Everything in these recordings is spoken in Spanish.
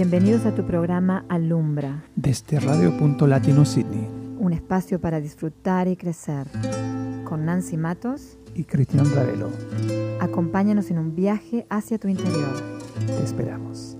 Bienvenidos a tu programa Alumbra. Desde Radio Punto Latino Sydney. Un espacio para disfrutar y crecer. Con Nancy Matos y Cristian Ravelo. Acompáñanos en un viaje hacia tu interior. Te esperamos.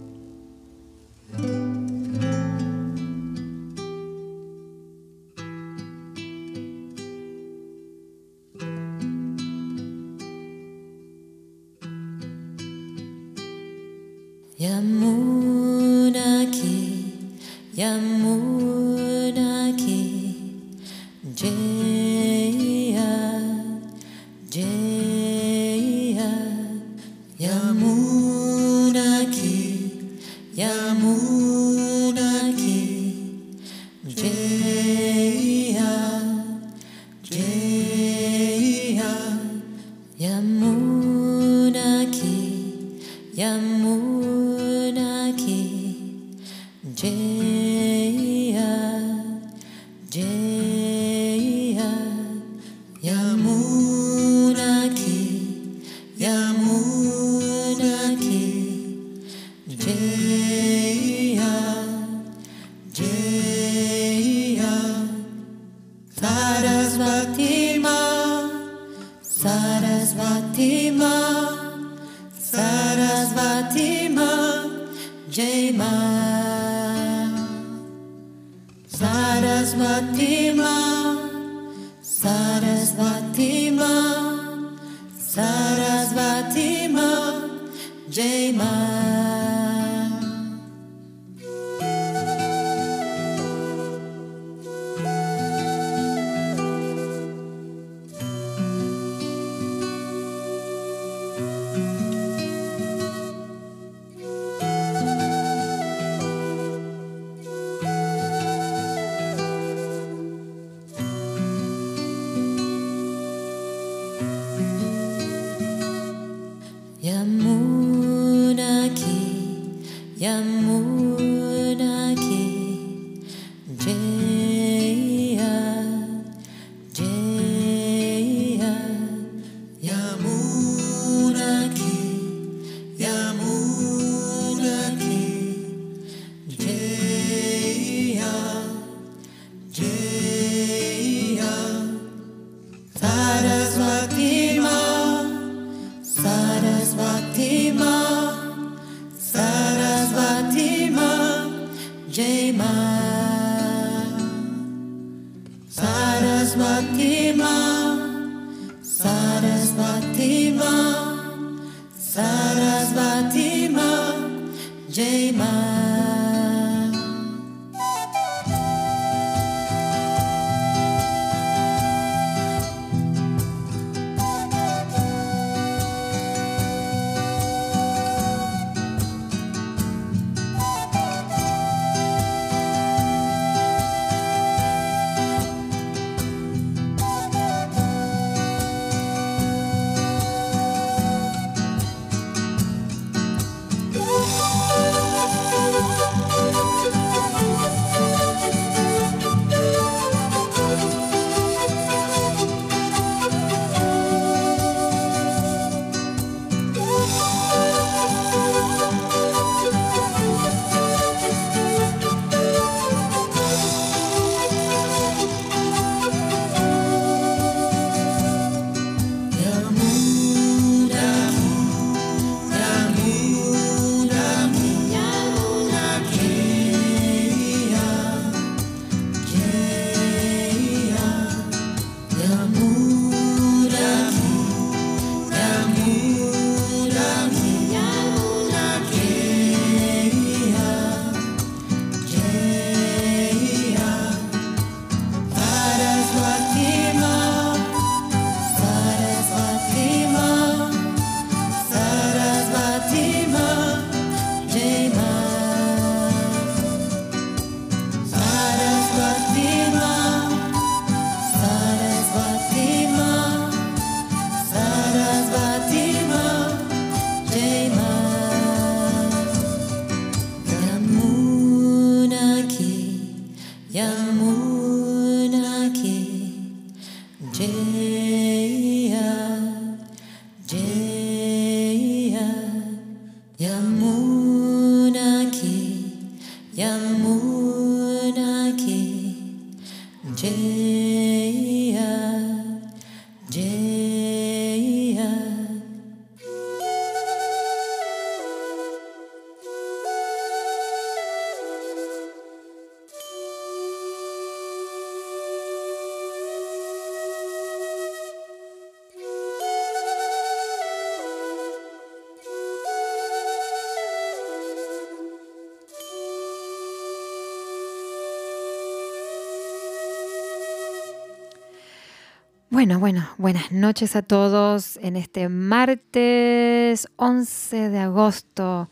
Bueno, bueno, buenas noches a todos en este martes 11 de agosto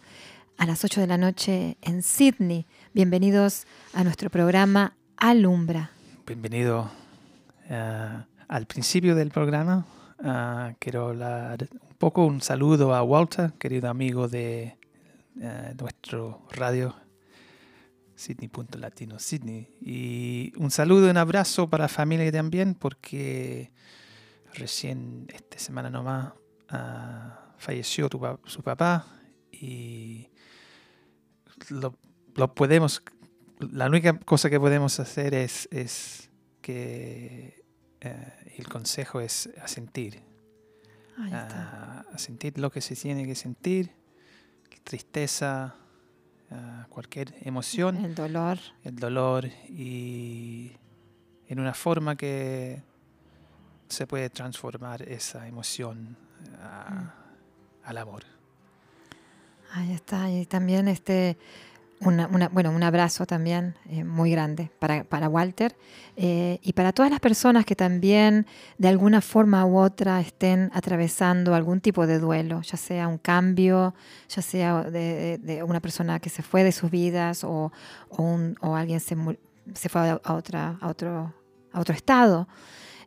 a las 8 de la noche en Sydney. Bienvenidos a nuestro programa Alumbra. Bienvenido uh, al principio del programa. Uh, quiero hablar un poco, un saludo a Walter, querido amigo de uh, nuestro radio Sydney.latino Sydney. Y un saludo y un abrazo para la familia también, porque recién esta semana nomás uh, falleció tu, su papá y lo, lo, podemos, la única cosa que podemos hacer es, es que uh, el consejo es asentir. Uh, asentir lo que se tiene que sentir, tristeza, uh, cualquier emoción. El dolor. El dolor y en una forma que se puede transformar esa emoción uh, mm. al amor. Ahí está, y también este, una, una, bueno, un abrazo también eh, muy grande para, para Walter eh, y para todas las personas que también de alguna forma u otra estén atravesando algún tipo de duelo, ya sea un cambio, ya sea de, una persona que se fue de sus vidas o, o, alguien se, se fue a, otra, a, otro, a otro estado.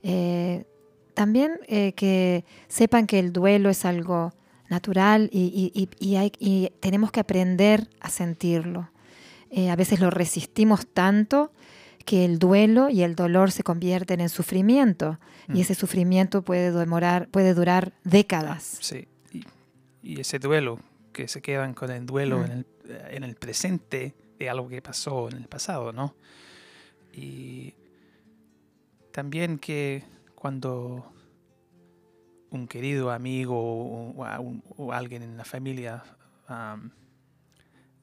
Eh, también que sepan que el duelo es algo natural y, y, y, hay, y tenemos que aprender a sentirlo. Eh, a veces lo resistimos tanto que el duelo y el dolor se convierten en sufrimiento mm. y ese sufrimiento puede, demorar, puede durar décadas. Sí, y, ese duelo, que se quedan con el duelo mm. en, el, en el presente de algo que pasó en el pasado, ¿no? Y también que cuando un querido amigo o, o, o alguien en la familia um,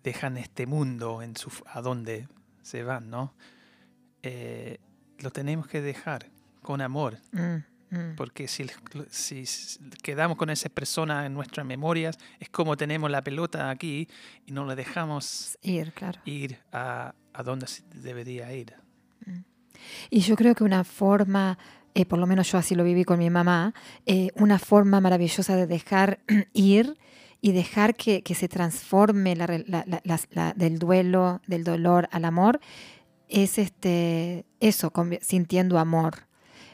dejan este mundo en su, a donde se van, ¿no? Eh, lo tenemos que dejar con amor. Mm, mm. Porque si, si, quedamos con esa persona en nuestras memorias, es como tenemos la pelota aquí y no la dejamos ir, claro. ir a, a donde debería ir. Mm. Y yo creo que una forma eh, por lo menos yo así lo viví con mi mamá, eh, una forma maravillosa de dejar ir y dejar que, que se transforme la, la, la, del duelo, del dolor al amor, es este, eso, sintiendo amor.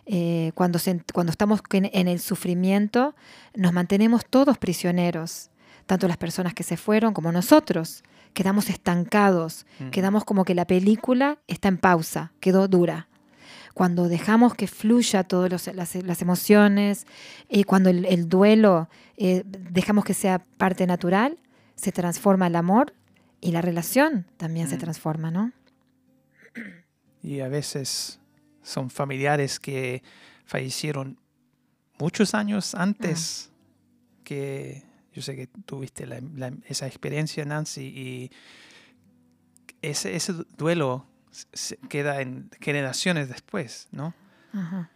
Eh, cuando, se, cuando estamos en, en el sufrimiento, nos mantenemos todos prisioneros, tanto las personas que se fueron como nosotros. Quedamos estancados, mm. quedamos como que la película está en pausa, quedó dura cuando dejamos que fluya todas las, las, emociones y cuando el, el duelo eh, dejamos que sea parte natural, se transforma el amor y la relación también mm. se transforma, ¿no? Y a veces son familiares que fallecieron muchos años antes ah. que yo sé que tuviste la, la, esa experiencia, Nancy, y ese, ese duelo se queda en generaciones después, ¿no? Ajá.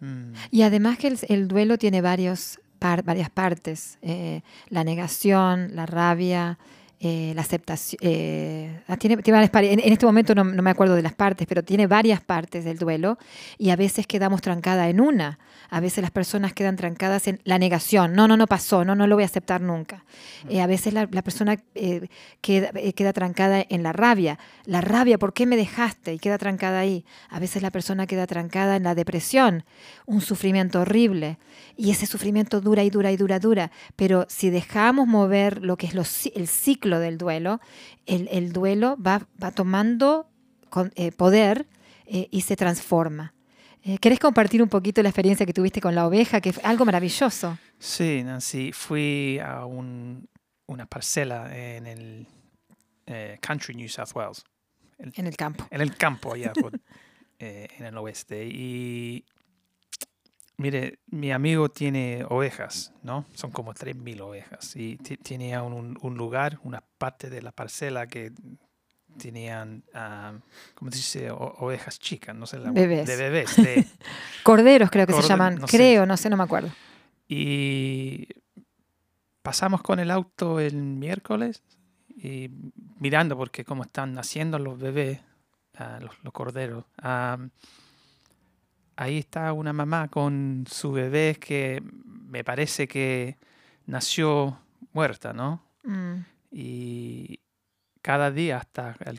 Mm. Y además que el, el duelo tiene varios par, varias partes, eh, la negación, la rabia, eh, la aceptación. Eh, ah, tiene, tiene en, en, este momento no, no, me acuerdo de las partes, pero tiene varias partes del duelo y a veces quedamos trancada en una. A veces las personas quedan trancadas en la negación. No, no, no pasó, no, no lo voy a aceptar nunca. Eh, a veces la, la persona eh, queda, queda trancada en la rabia. La rabia, ¿por qué me dejaste? Y queda trancada ahí. A veces la persona queda trancada en la depresión, un sufrimiento horrible. Y ese sufrimiento dura y dura y dura, dura. Pero si dejamos mover lo que es los, el ciclo del duelo, el, el duelo va, va tomando con, eh, poder eh, y se transforma. Eh, ¿Querés compartir un poquito la experiencia que tuviste con la oveja, que fue algo maravilloso? Sí, Nancy, fui a un, una parcela en el eh, country New South Wales. El, en el campo. En el campo, allá por, en el oeste. Y mire, mi amigo tiene ovejas, ¿no? Son como 3.000 ovejas. Y tiene un, un lugar, una parte de la parcela que tenían, uh, ¿cómo se dice? O, ovejas chicas, no sé. La, bebés. De bebés. De, Corderos creo que Corde se llaman, no creo, sé. no sé, no me acuerdo. Y pasamos con el auto el miércoles y mirando porque como están naciendo los bebés, uh, los, los, corderos, uh, ahí está una mamá con su bebé que me parece que nació muerta, ¿no? Mm. Y cada día hasta el,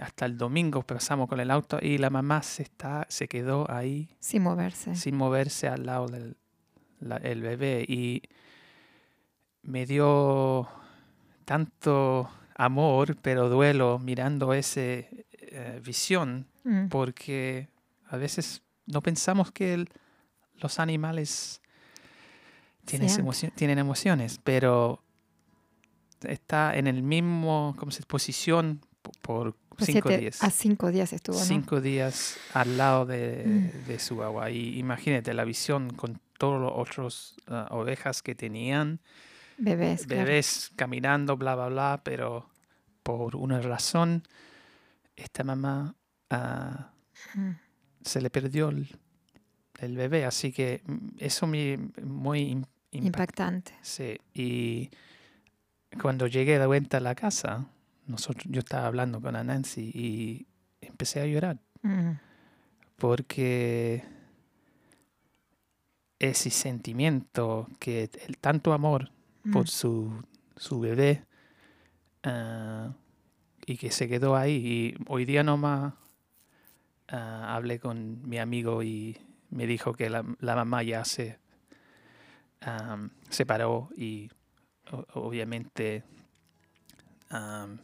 hasta el domingo pasamos con el auto y la mamá se, está, se quedó ahí Sin moverse. sin moverse al lado del la- el bebé y me dio tanto amor pero duelo mirando esa visión Mm. porque a veces no pensamos que el- los animales tienen, emocio- tienen emociones, pero está en el mismo como se, posición po- por Pues cinco siete- días. A cinco días estuvo, ¿no? Cinco días al lado de, Mm. de su agua. Y imagínate la visión con todos los otros ah, ovejas que tenían, Bebés, claro. bebés caminando, bla, bla, bla, pero por una razón, esta mamá ah, Mm. Se le perdió el, el bebé. Así que mm, eso me muy im- impact- Impactante. Sí, y cuando llegué de vuelta a la casa, nosotros, yo estaba hablando con Nancy y empecé a llorar Mm. porque ese sentimiento que el tanto amor Mm. por su, su bebé ah, y que se quedó ahí y hoy día nomás ah, hablé con mi amigo y me dijo que la, la mamá ya se am, separó y o- obviamente am,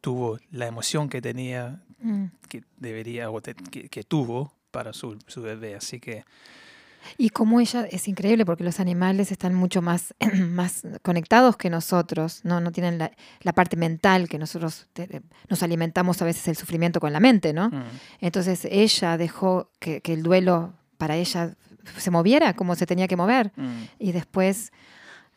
tuvo la emoción que tenía Mm. que debería o te- que, que tuvo para su, su bebé. Así que Y como ella es increíble porque los animales están mucho más, más conectados que nosotros, no, no tienen la, la parte mental que nosotros te- nos alimentamos a veces el sufrimiento con la mente, ¿no? mm, Entonces ella dejó que, que el duelo para ella se moviera como se tenía que mover. mm, Y después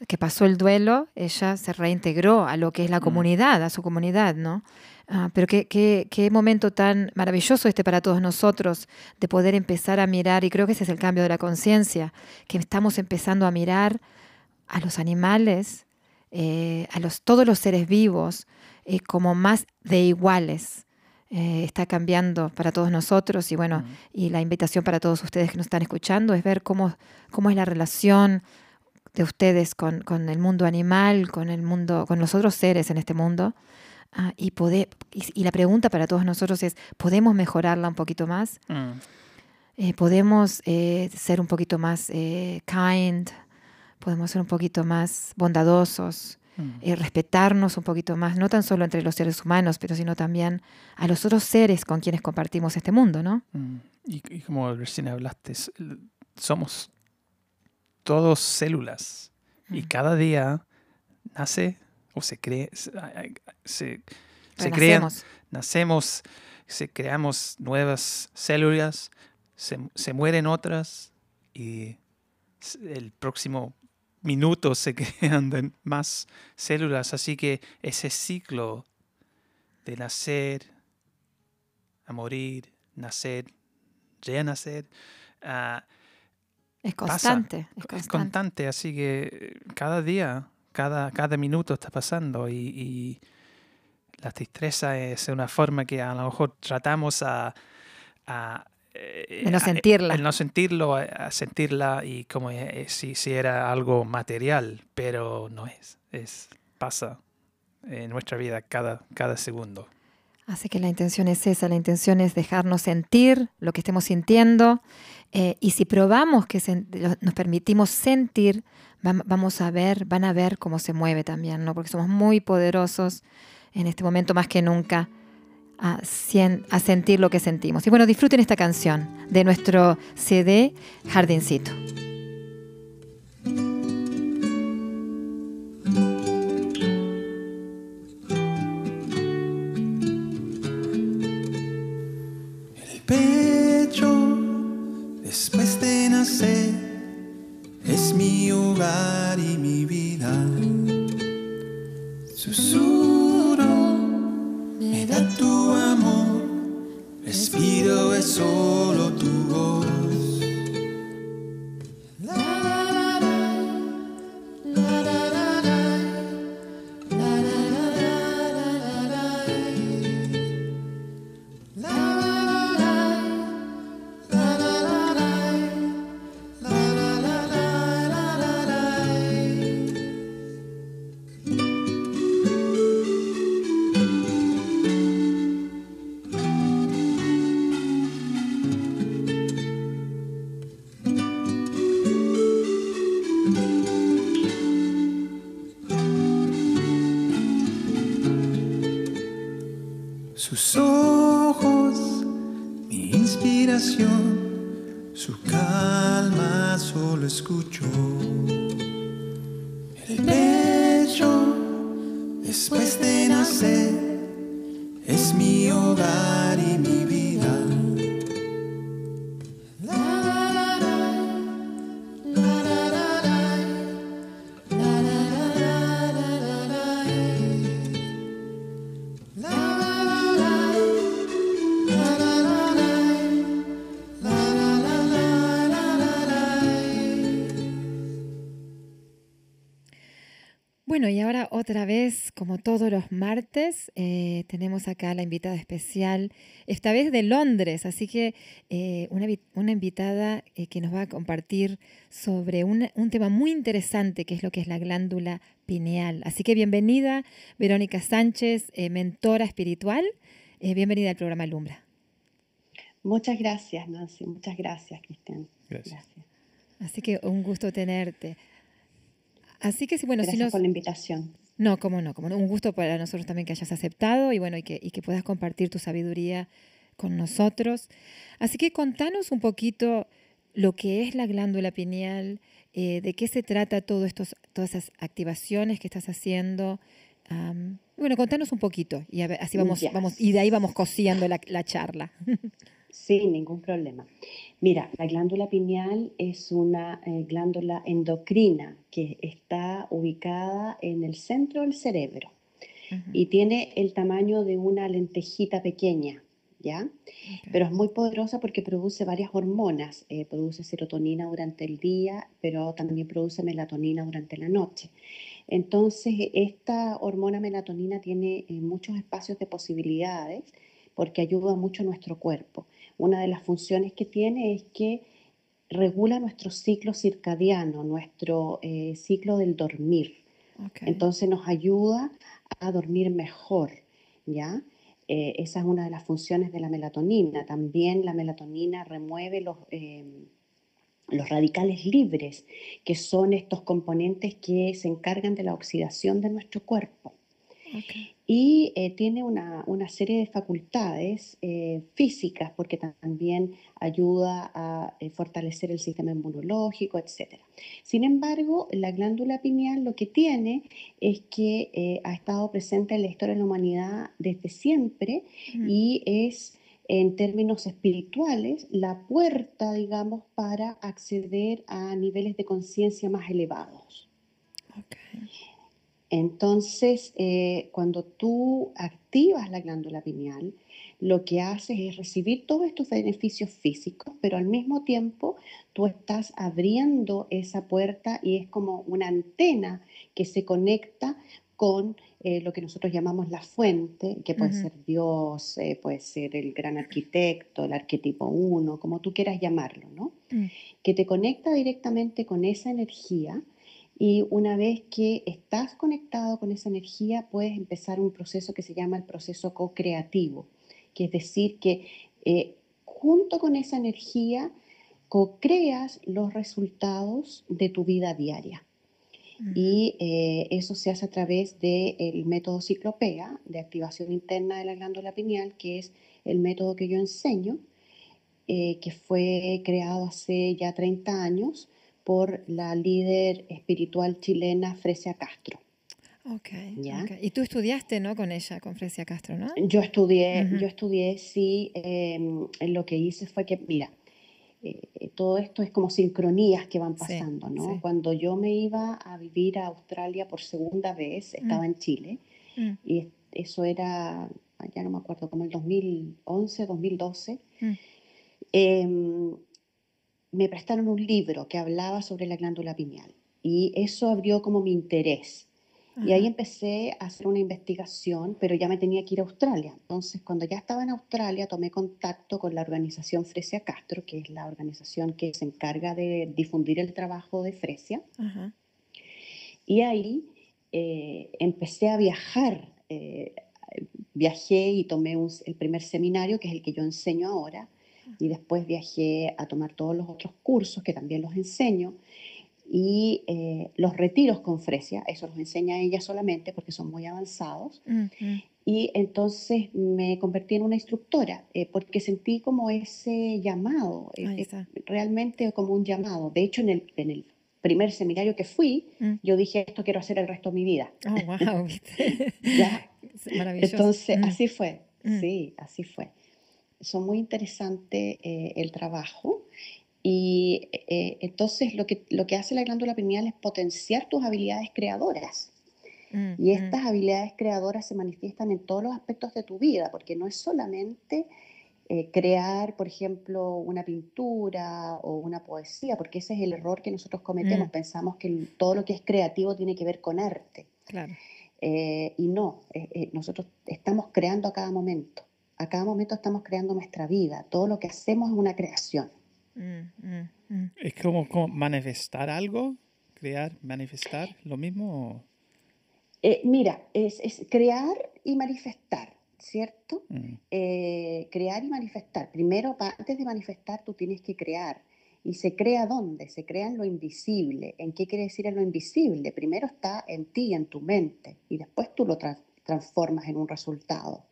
que pasó el duelo, ella se reintegró a lo que es la Mm. comunidad, a su comunidad, ¿no? Ah, pero qué, qué, qué momento tan maravilloso este para todos nosotros de poder empezar a mirar, y creo que ese es el cambio de la conciencia, que estamos empezando a mirar a los animales, eh, a los, todos los seres vivos, eh, como más de iguales. Eh, está cambiando para todos nosotros y bueno, mm, y la invitación para todos ustedes que nos están escuchando es ver cómo, cómo es la relación de ustedes con, con el mundo animal, con el mundo, con los otros seres en este mundo. Ah, y, poder, y, y la pregunta para todos nosotros es, ¿podemos mejorarla un poquito más? mm, Eh, ¿Podemos eh, ser un poquito más eh, kind? ¿Podemos ser un poquito más bondadosos? mm, respetarnos un poquito más, no tan solo entre los seres humanos, pero sino también a los otros seres con quienes compartimos este mundo, ¿no? mm. Y, y como recién hablaste, somos todos células y Mm. cada día nace o se cree, se, se, se crean, nacemos, se creamos nuevas células, se, se mueren otras y el próximo minuto se crean más células. Así que ese ciclo de nacer, a morir, nacer, renacer, ah, Es constante, es es constante. constante. Así que eh, cada día, cada, cada minuto está pasando y, y la tristeza es una forma que a lo mejor tratamos a... a eh, De no a- sentirla. el no sentirlo, a, a sentirla y como eh, si, si era algo material, pero no es. Es pasa en nuestra vida cada, cada segundo. Así que la intención es esa, la intención es dejarnos sentir lo que estemos sintiendo eh, y si probamos que nos permitimos sentir, vamos a ver, van a ver cómo se mueve también, ¿no? Porque somos muy poderosos en este momento más que nunca a, a sentir lo que sentimos. Y bueno, disfruten esta canción de nuestro CD Jardincito. Bueno, y ahora otra vez, como todos los martes, eh, tenemos acá la invitada especial, esta vez de Londres, así que eh, una, una invitada eh, que nos va a compartir sobre un, un tema muy interesante que es lo que es la glándula pineal. Así que bienvenida, Verónica Sánchez, eh, mentora espiritual, eh, bienvenida al programa Lumbra. Muchas gracias, Nancy. Muchas gracias, Cristian. Gracias. Así que un gusto tenerte. Así que sí, bueno, si Gracias nos... por la invitación. No, cómo no, cómo no. Un gusto para nosotros también que hayas aceptado y bueno, y que, y que puedas compartir tu sabiduría con nosotros. Así que contanos un poquito lo que es la glándula pineal, eh, de qué se trata todo estos, todas esas activaciones que estás haciendo. Am, bueno, contanos un poquito y a ver, así vamos, y de ahí vamos cosiendo la, la charla. Sí, ningún problema. Mira, la glándula pineal es una eh, glándula endocrina que está ubicada en el centro del cerebro y tiene el tamaño de una lentejita pequeña, ¿ya? Pero es muy poderosa porque produce varias hormonas. eh, produce serotonina durante el día, pero también produce melatonina durante la noche. Entonces, esta hormona melatonina tiene eh, muchos espacios de posibilidades porque ayuda mucho a nuestro cuerpo. Una de las funciones que tiene es que regula nuestro ciclo circadiano, nuestro eh, ciclo del dormir. Entonces nos ayuda a dormir mejor, ¿ya? Eh, esa es una de las funciones de la melatonina. También la melatonina remueve los, eh, los radicales libres, que son estos componentes que se encargan de la oxidación de nuestro cuerpo. Ok. Y eh, tiene una, una serie de facultades eh, físicas, porque también ayuda a eh, fortalecer el sistema inmunológico, etc. Sin embargo, la glándula pineal lo que tiene es que ha estado presente en la historia de la humanidad desde siempre Mm. y es, en términos espirituales, la puerta, digamos, para acceder a niveles de conciencia más elevados. Entonces, eh, cuando tú activas la glándula pineal, lo que haces es recibir todos estos beneficios físicos, pero al mismo tiempo tú estás abriendo esa puerta y es como una antena que se conecta con eh, lo que nosotros llamamos la fuente, que puede ser Dios, eh, puede ser el gran arquitecto, el arquetipo uno, como tú quieras llamarlo, ¿no? Mm. que te conecta directamente con esa energía y una vez que estás conectado con esa energía puedes empezar un proceso que se llama el proceso co-creativo, que es decir que eh, junto con esa energía co-creas los resultados de tu vida diaria. Y eh, eso se hace a través del método ciclopea de activación interna de la glándula pineal, que es el método que yo enseño, eh, que fue creado hace ya 30 años por la líder espiritual chilena Fresia Castro. Ok, ¿Ya? ok. Y tú estudiaste, ¿no? Con ella, con Fresia Castro, ¿no? Yo estudié, Ujú. yo estudié, sí, eh, lo que hice fue que, mira, eh, todo esto es como sincronías que van Sí, pasando, ¿no? sí. Cuando yo me iba a vivir a Australia por segunda vez, estaba Mm. en Chile, Mm, y es- eso era, ya no me acuerdo, como el 2011, 2012, mm. Me prestaron un libro que hablaba sobre la glándula pineal y eso abrió como mi interés. Y ahí empecé a hacer una investigación, pero ya me tenía que ir a Australia. Entonces, cuando ya estaba en Australia, tomé contacto con la organización Fresia Castro, que es la organización que se encarga de difundir el trabajo de Fresia. Ajá. Y ahí eh, empecé a viajar. eh, viajé y tomé un- el primer seminario, que es el que yo enseño ahora, y después viajé a tomar todos los otros cursos, que también los enseño. y eh, los retiros con Fresia, eso los enseña ella solamente porque son muy avanzados. Mm, mm. Y entonces me convertí en una instructora eh, porque sentí como ese llamado, eh, eh, realmente como un llamado. De hecho, en el, en el primer seminario que fui, Mm. yo dije, esto quiero hacer el resto de mi vida. Oh, wow. ¿Ya? Maravilloso. Entonces, Mm, así fue, Mm. sí, así fue. Son muy interesante eh, el trabajo y eh, entonces lo que, lo que hace la glándula pineal es potenciar tus habilidades creadoras. mm, Y mm. estas habilidades creadoras se manifiestan en todos los aspectos de tu vida, porque no es solamente eh, crear, por ejemplo, una pintura o una poesía, porque ese es el error que nosotros cometemos. Mm. Pensamos que todo lo que es creativo tiene que ver con arte. Claro. Eh, y no, eh, nosotros estamos creando a cada momento. A cada momento estamos creando nuestra vida. Todo lo que hacemos es una creación. Mm, mm, mm. Es como, como manifestar algo, crear, manifestar, lo mismo. Eh, mira, es, es crear y manifestar, ¿cierto? Mm, eh, crear y manifestar. Primero, antes de manifestar, tú tienes que crear. ¿Y se crea dónde? Se crea en lo invisible. ¿En qué quiere decir en lo invisible? Primero está en ti, en tu mente, y después tú lo tra- transformas en un resultado.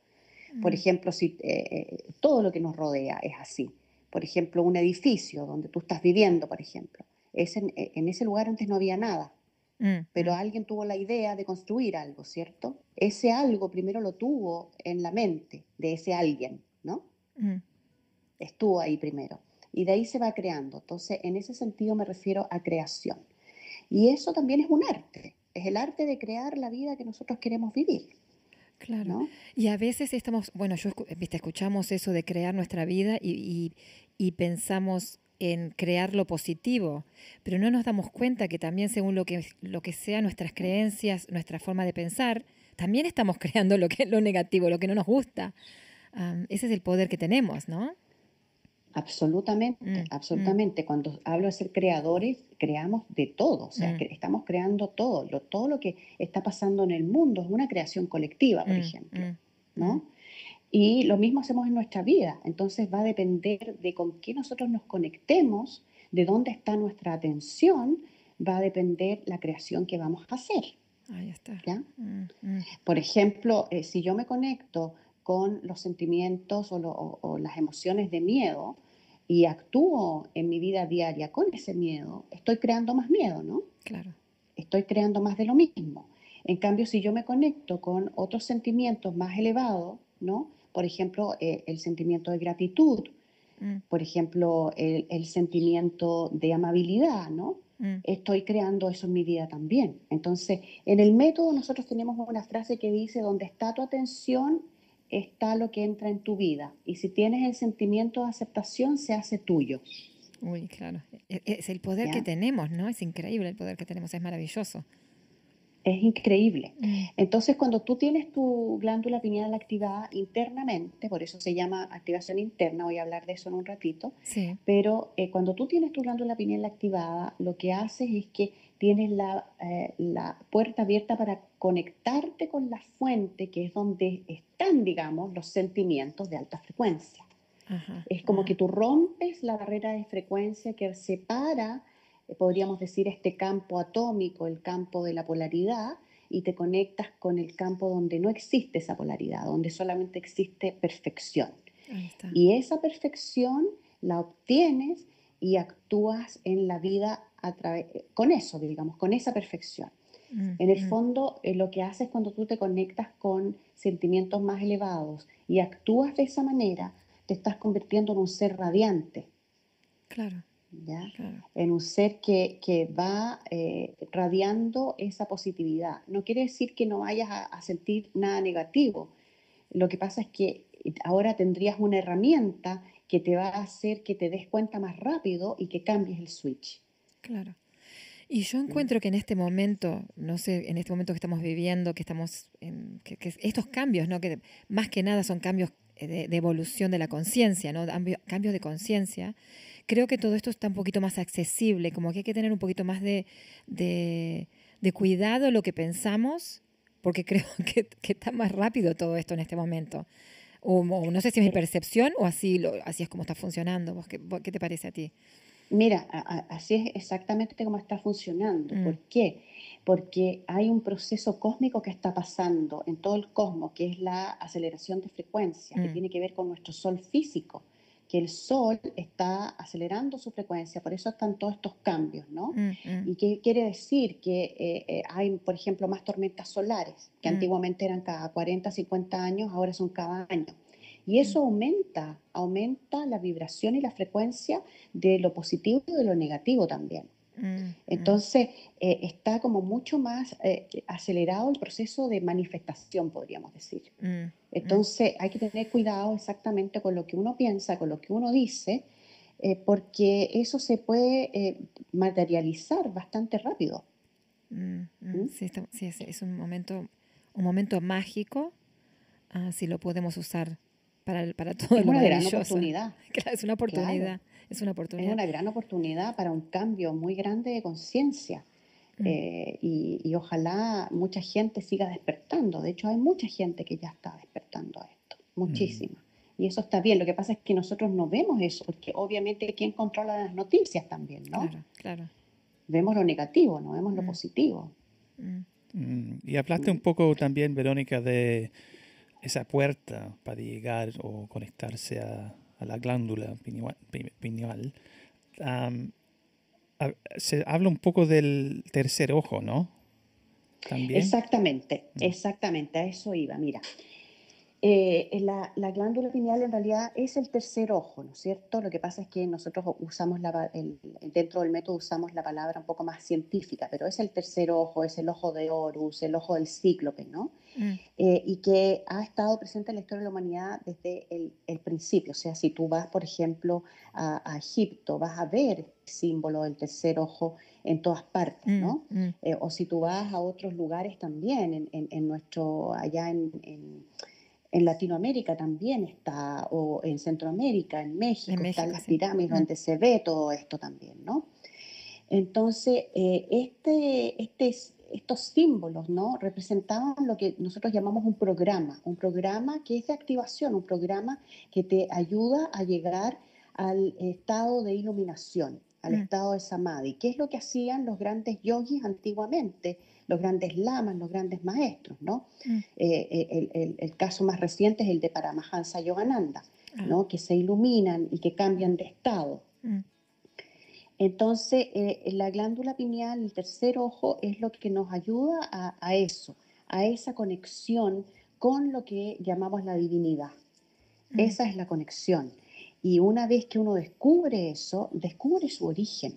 Por Mm. ejemplo, si eh, eh, todo lo que nos rodea es así. Por ejemplo, un edificio donde tú estás viviendo, por ejemplo. Ese- en, en ese lugar antes no había nada Mm, pero mm. alguien tuvo la idea de construir algo, ¿cierto? Ese algo primero lo tuvo en la mente de ese alguien, ¿no? Mm, Estuvo ahí primero. Y de ahí se va creando. Entonces, en ese sentido me refiero a creación. Y eso también es un arte. Es el arte de crear la vida que nosotros queremos vivir, Claro. ¿no? Y a veces estamos, bueno, yo viste, escuchamos eso de crear nuestra vida y, y- y pensamos en crear lo positivo, pero no nos damos cuenta que también según lo que, lo que sean nuestras creencias, nuestra forma de pensar, también estamos creando lo que lo negativo, lo que no nos gusta. Am, ese es el poder que tenemos, ¿no? Absolutamente, Mm, absolutamente. Cuando hablo de ser creadores, creamos de todo, o sea, Mm. que estamos creando todo. Lo, todo lo que está pasando en el mundo es una creación colectiva, por Mm, ejemplo. mm, ¿no? Y lo mismo hacemos en nuestra vida. Entonces va a depender de con qué nosotros nos conectemos, de dónde está nuestra atención, va a depender la creación que vamos a hacer. Ahí está. ¿ya? Mm, mm, Por ejemplo, eh, si yo me conecto con los sentimientos o, lo- o- o las emociones de miedo y actúo en mi vida diaria con ese miedo, estoy creando más miedo, ¿no? claro. estoy creando más de lo mismo. En cambio, si yo me conecto con otros sentimientos más elevados, ¿no? Por ejemplo, eh, el sentimiento de gratitud, Mm, por ejemplo, el, el sentimiento de amabilidad, ¿no? mm, Estoy creando eso en mi vida también. Entonces, en el método nosotros tenemos una frase que dice, donde está tu atención, está lo que entra en tu vida. Y si tienes el sentimiento de aceptación, se hace tuyo. Uy, claro. E- Es el poder ¿Ya? que tenemos, ¿no? Es increíble el poder que tenemos, es maravilloso. Es increíble. Mm, Entonces, cuando tú tienes tu glándula pineal activada internamente, por eso se llama activación interna, voy a hablar de eso en un ratito, Sí. pero eh, cuando tú tienes tu glándula pineal activada, lo que haces es que tienes la, eh, la puerta abierta para conectarte con la fuente, que es donde están, digamos, los sentimientos de alta frecuencia. Ajá, Es como ajá. que tú rompes la barrera de frecuencia que separa, eh, podríamos decir, este campo atómico, el campo de la polaridad, y te conectas con el campo donde no existe esa polaridad, donde solamente existe perfección. Y esa perfección la obtienes y actúas en la vida a con eso, digamos, con esa perfección. En el fondo, eh, lo que haces cuando tú te conectas con sentimientos más elevados y actúas de esa manera, te estás convirtiendo en un ser radiante, Claro, ¿ya? claro. En un ser que, que va eh, radiando esa positividad. No quiere decir que no vayas a, a sentir nada negativo. Lo que pasa es que ahora tendrías una herramienta que te va a hacer que te des cuenta más rápido y que cambies el switch. Claro. Y yo encuentro que en este momento, no sé, en este momento que estamos viviendo, que estamos en, que, que estos cambios, ¿no? Que más que nada son cambios eh, de, de evolución de la conciencia, ¿no? Cambio- Cambios de conciencia. Creo que todo esto está un poquito más accesible, como que hay que tener un poquito más de, de, de cuidado lo que pensamos, porque creo que, que está más rápido todo esto en este momento. O, o no sé si es mi percepción o así, lo, así es como está funcionando. ¿Vos qué, qué te parece a ti? Mira, a- a- así es exactamente como está funcionando. Mm. ¿Por qué? Porque hay un proceso cósmico que está pasando en todo el cosmos, que es la aceleración de frecuencia, que Mm. tiene que ver con nuestro sol físico, que el sol está acelerando su frecuencia, por eso están todos estos cambios, ¿no? Mm, ¿Y qué quiere decir? Que eh, eh, hay, por ejemplo, más tormentas solares, que antiguamente eran cada 40, 50 años, ahora son cada año. Y eso aumenta, aumenta la vibración y la frecuencia de lo positivo y de lo negativo también. mm, mm, Entonces, eh, está como mucho más eh, acelerado el proceso de manifestación, podríamos decir. mm, Entonces, hay que tener cuidado exactamente con lo que uno piensa, con lo que uno dice, eh, porque eso se puede materializar bastante rápido. mm, mm. ¿Mm? Sí, está- sí, es, es un momento, un momento mágico, ah, si lo podemos usar para, el- para todo Es lo una gran oportunidad. Claro, es una oportunidad. Es una Es oportunidad. una gran oportunidad para un cambio muy grande de conciencia. Mm. Eh, y, y ojalá mucha gente siga despertando. De hecho, hay mucha gente que ya está despertando a esto, muchísima. Y eso está bien. Lo que pasa es que nosotros no vemos eso, porque obviamente quién controla las noticias también, ¿no? Claro, claro. Vemos lo negativo, no vemos lo Mm. positivo. Mm, Mm, Y hablaste un poco también, Verónica, de esa puerta para llegar o conectarse a, a la glándula pineal. ha- se habla un poco del tercer ojo, ¿no? También. Exactamente, Mm. exactamente, a eso iba. Mira, eh, la, la glándula pineal en realidad es el tercer ojo, ¿no es cierto? Lo que pasa es que nosotros usamos la, el- dentro del método usamos la palabra un poco más científica, pero es el tercer ojo, es el ojo de Horus, el ojo del cíclope, ¿no? mm, Eh, y que ha estado presente en la historia de la humanidad desde el, el principio. O sea, si tú vas, por ejemplo, a, a Egipto, vas a ver el símbolo del tercer ojo en todas partes, mm, ¿no? mm, Eh, o si tú vas a otros lugares también, en, en- en nuestro, allá en, en- Latinoamérica también está, o en Centroamérica, en México, En están las sí. pirámides Mm. donde se ve todo esto también, ¿no? Entonces, eh, este, este, estos símbolos, ¿no? Representaban lo que nosotros llamamos un programa, un programa que es de activación, un programa que te ayuda a llegar al estado de iluminación, al Mm. estado de samadhi. ¿Qué es lo que hacían los grandes yogis antiguamente, los grandes lamas, los grandes maestros, ¿no? mm. Eh, eh, el, el- el caso más reciente es el de Paramahansa Yogananda, Ah, ¿no? Que se iluminan y que cambian de estado. mm, Entonces, eh, la glándula pineal, el tercer ojo, es lo que nos ayuda a, a eso, a esa conexión con lo que llamamos la divinidad. mm, Esa es la conexión. Y una vez que uno descubre eso, descubre su origen,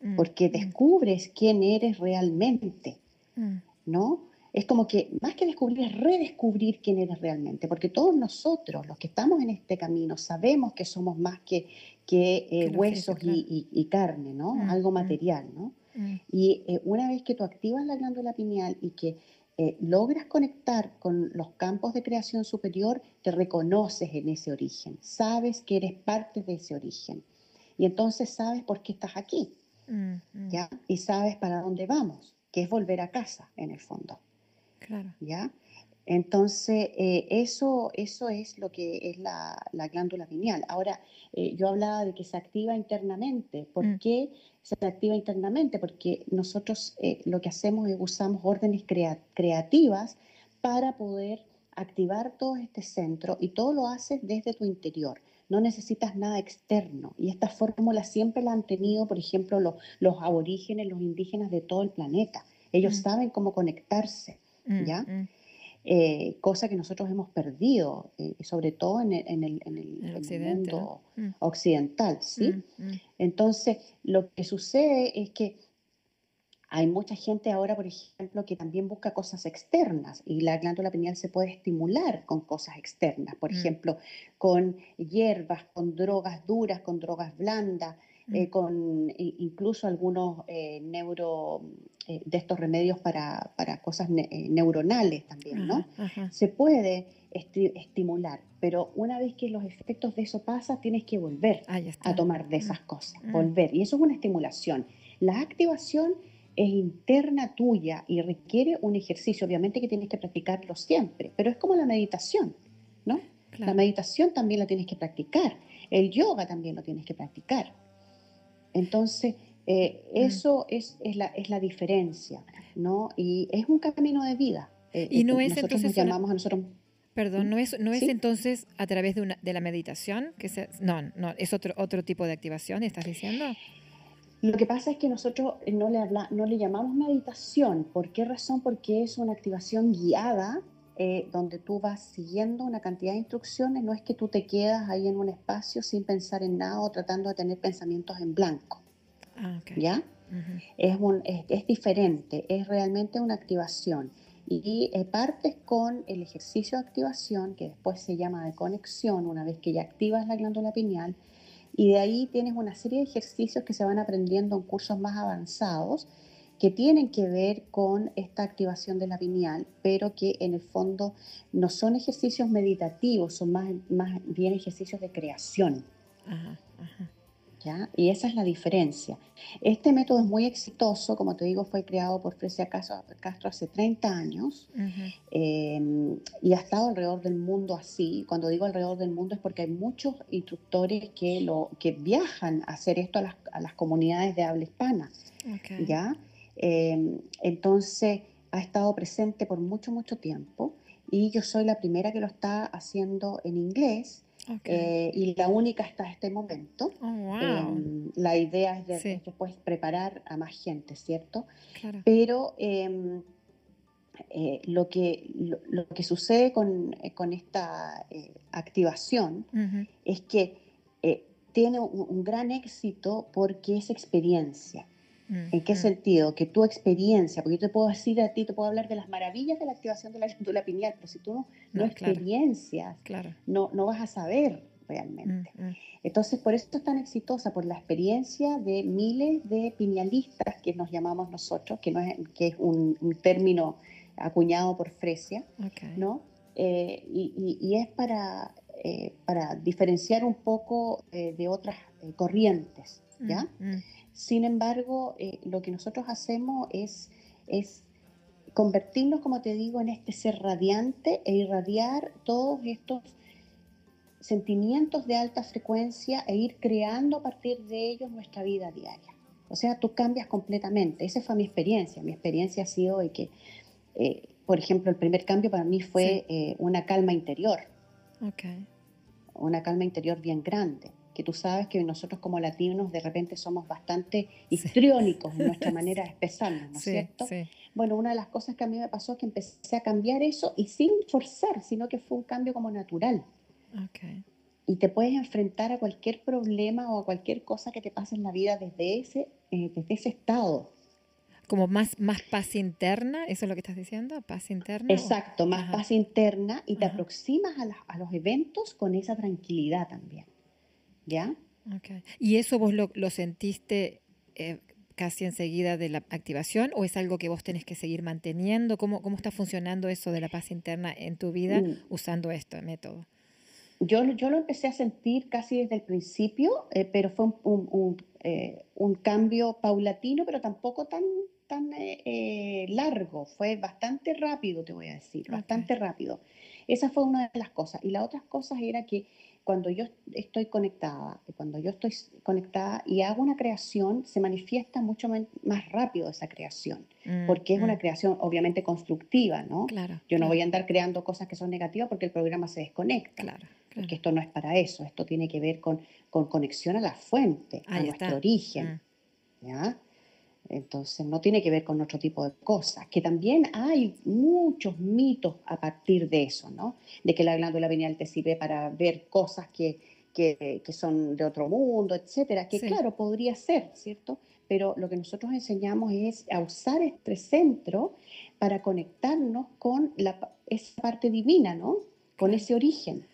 mm, porque mm, descubres quién eres realmente, mm, ¿no? Es como que más que descubrir, es redescubrir quién eres realmente, porque todos nosotros, los que estamos en este camino, sabemos que somos más que, que eh, Que huesos físico, y, y- y carne, ¿no? Mm, Algo mm. material, ¿no? mm, Y eh, una vez que tú activas la glándula pineal y que eh, logras conectar con los campos de creación superior, te reconoces en ese origen, sabes que eres parte de ese origen. Y entonces sabes por qué estás aquí, mm, ¿ya? Y sabes para dónde vamos, que es volver a casa, en el fondo. Claro. ¿ya? Entonces, eh, eso, eso es lo que es la, la glándula pineal. Ahora, eh, yo hablaba de que se activa internamente. ¿Por Mm. qué se activa internamente? Porque nosotros eh, lo que hacemos es usamos órdenes crea- creativas para poder activar todo este centro y todo lo haces desde tu interior. No necesitas nada externo. Y esta fórmula siempre la han tenido, por ejemplo, los, los aborígenes, los indígenas de todo el planeta. Ellos Mm. saben cómo conectarse. mm, ¿ya? mm, eh, cosa que nosotros hemos perdido, eh, sobre todo en el, en el- en el- en mundo ¿no? Occidental, ¿sí? Entonces, lo que sucede es que hay mucha gente ahora, por ejemplo, que también busca cosas externas y la glándula pineal se puede estimular con cosas externas, por Mm. ejemplo, con hierbas, con drogas duras, con drogas blandas, eh, mm, con i- incluso algunos eh, neuro, eh, de estos remedios para, para cosas ne- eh, neuronales también, ¿no? ajá, ajá. se puede esti- estimular, pero una vez que los efectos de eso pasan, tienes que volver está. a tomar de Mm, esas cosas, Mm. volver. Y eso es una estimulación. La activación es interna tuya y requiere un ejercicio, obviamente que tienes que practicarlo siempre, pero es como la meditación, ¿no? La meditación también la tienes que practicar, el yoga también lo tienes que practicar. Entonces, eh, eso es, es, la, es la diferencia, ¿no? Y es un camino de vida. Eh, Y no eh, es nosotros entonces nos una- llamamos a nosotros Perdón, ¿no es, no es Sí. entonces a través de, una, de la meditación? que se, No, no, es otro, otro tipo de activación, ¿estás diciendo? Lo que pasa es que nosotros eh, no le, habla, no le llamamos meditación. ¿Por qué razón? Porque es una activación guiada eh, donde tú vas siguiendo una cantidad de instrucciones. No es que tú te quedas ahí en un espacio sin pensar en nada o tratando de tener pensamientos en blanco. Ah, ok. ¿Ya? Ujú. Es, un, es, es diferente, es realmente una activación. Y eh, partes con el ejercicio de activación, que después se llama de conexión, una vez que ya activas la glándula pineal, y de ahí tienes una serie de ejercicios que se van aprendiendo en cursos más avanzados, que tienen que ver con esta activación de la pineal, pero que en el fondo no son ejercicios meditativos, son más, bien ejercicios de creación. Ajá, ajá. ¿Ya? Y esa es la diferencia. Este método es muy exitoso, como te digo, fue creado por Frecia Castro, hace 30 años Ujú. eh, y ha estado alrededor del mundo así. Cuando digo alrededor del mundo es porque hay muchos instructores que, lo, que viajan a hacer esto a las, a las comunidades de habla hispana. ¿ya? Eh, entonces, ha estado presente por mucho, mucho tiempo y yo soy la primera que lo está haciendo en inglés Eh, y la única hasta este momento. oh, wow. Eh, la idea es, de, Sí. es después preparar a más gente, ¿cierto? claro. Pero eh, eh, lo, que, lo, lo que sucede con, eh, con esta activación es que tiene un, un gran éxito porque es experiencia. ¿En qué Ujú. sentido? Que tu experiencia, porque yo te puedo decir a ti, te puedo hablar de las maravillas de la activación de la glándula pineal, pero si tú no, no, No, experiencias, Claro. no, no vas a saber realmente. Mm, mm. Entonces, por eso es tan exitosa, por la experiencia de miles de piñalistas, que nos llamamos nosotros, que, no es, que es un, un término acuñado por Fresia. ¿no? Eh, y, y- y es para, eh, para diferenciar un poco eh, de otras corrientes, ¿ya? Mm, mm. Sin embargo, eh, lo que nosotros hacemos es, es convertirnos, como te digo, en este ser radiante e irradiar todos estos sentimientos de alta frecuencia e ir creando a partir de ellos nuestra vida diaria. O sea, tú cambias completamente. Esa fue mi experiencia. Mi experiencia ha sido de que, eh, por ejemplo, el primer cambio para mí fue eh, una calma interior Ok. una calma interior bien grande. Que tú sabes que nosotros como latinos de repente somos bastante histriónicos en nuestra manera de expresarnos, ¿no es Sí, cierto? sí. Bueno, una de las cosas que a mí me pasó es que empecé a cambiar eso y sin forzar, sino que fue un cambio como natural. Ok. Y te puedes enfrentar a cualquier problema o a cualquier cosa que te pase en la vida desde ese, eh, desde ese estado. Como más, más paz interna, ¿eso es lo que estás diciendo? ¿Paz interna? o- Exacto, más Ajá. paz interna y te Ajá. aproximas a, las- a los eventos con esa tranquilidad también. ¿Ya? Ok. ¿Y eso vos lo, lo sentiste eh, casi enseguida de la activación o es algo que vos tenés que seguir manteniendo? ¿Cómo, cómo está funcionando eso de la paz interna en tu vida Mm. usando este método? Yo, yo lo empecé a sentir casi desde el principio, eh, pero fue un, un- un, eh, un cambio paulatino, pero tampoco tan, tan eh, largo. Fue bastante rápido, te voy a decir, bastante rápido. Esa fue una de las cosas. Y la otra cosa era que cuando yo estoy conectada, cuando yo estoy conectada y hago una creación, se manifiesta mucho más rápido esa creación, Mm, porque es una mm. creación obviamente constructiva, ¿no? Claro. Yo no voy a andar creando cosas que son negativas porque el programa se desconecta Claro. porque esto no es para eso, esto tiene que ver con, con conexión a la fuente, a nuestro origen, Mm. ¿ya? Entonces no tiene que ver con otro tipo de cosas, que también hay muchos mitos a partir de eso, ¿no? De que la glándula pineal te sirve para ver cosas que, que, que son de otro mundo, etcétera, que Sí. claro, podría ser, ¿cierto? Pero lo que nosotros enseñamos es a usar este centro para conectarnos con la, esa parte divina, ¿no? Con ese origen,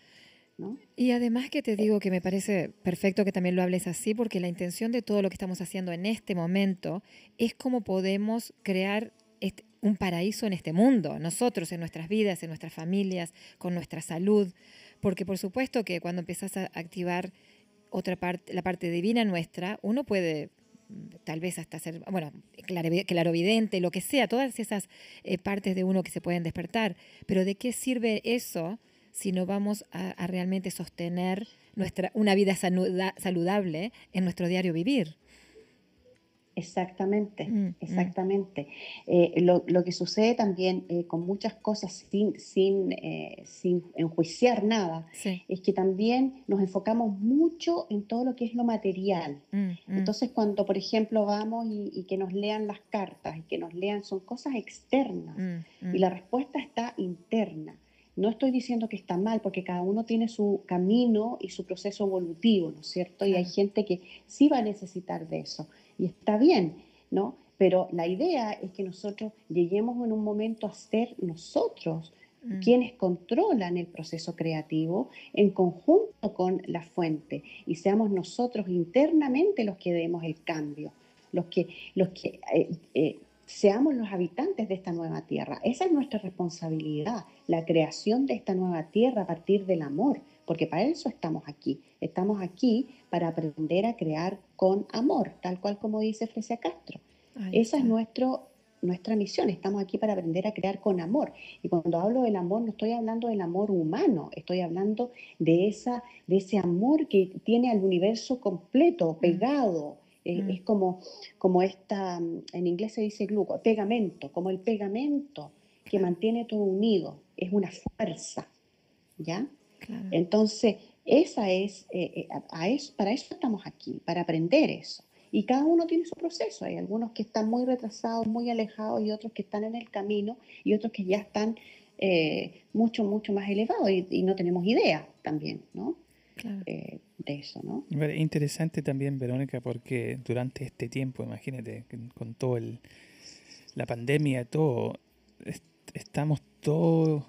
Y además que te digo que me parece perfecto que también lo hables así, porque la intención de todo lo que estamos haciendo en este momento es cómo podemos crear este- un paraíso en este mundo, nosotros, en nuestras vidas, en nuestras familias, con nuestra salud, porque por supuesto que cuando empiezas a activar otra parte, la parte divina nuestra, uno puede mm, tal vez hasta ser, bueno, clarovidente, lo que sea, todas esas eh, partes de uno que se pueden despertar, pero ¿de qué sirve eso si no vamos a, a realmente sostener nuestra, una vida sanuda- saludable en nuestro diario vivir? Exactamente, Mm, mm. exactamente. Eh, lo, lo que sucede también eh, con muchas cosas sin, sin, eh, sin enjuiciar nada, Sí. es que también nos enfocamos mucho en todo lo que es lo material. Mm. Entonces, cuando, por ejemplo, vamos y, y que nos lean las cartas y que nos lean, son cosas externas y la respuesta está interna. No estoy diciendo que está mal, porque cada uno tiene su camino y su proceso evolutivo, ¿no es cierto? Y hay gente que sí va a necesitar de eso, y está bien, ¿no? Pero la idea es que nosotros lleguemos en un momento a ser nosotros Mm. quienes controlan el proceso creativo en conjunto con la fuente y seamos nosotros internamente los que demos el cambio, los que, los que eh, eh, seamos los habitantes de esta nueva tierra. Esa es nuestra responsabilidad, la creación de esta nueva tierra a partir del amor, porque para eso estamos aquí. Estamos aquí para aprender a crear con amor, tal cual como dice Frecia Castro. Esa es nuestro, nuestra misión. Estamos aquí para aprender a crear con amor. Y cuando hablo del amor, no estoy hablando del amor humano, estoy hablando de, esa, de ese amor que tiene al universo completo, pegado. Mm. Es como, como esta, mm, en inglés se dice gluco, pegamento, como el pegamento que mantiene todo unido. Es una fuerza. ¿Ya? Claro. Entonces, esa es, eh, eh, a- a eso, para eso estamos aquí, para aprender eso. Y cada uno tiene su proceso. Hay algunos que están muy retrasados, muy alejados, y otros que están en el camino, y otros que ya están eh, mucho, mucho más elevados, y, y no tenemos idea también, ¿no? Claro. Eh, de eso, ¿no? Interesante también, Verónica, porque durante este tiempo, imagínate, con- todo el, la pandemia, todo, est- estamos todos,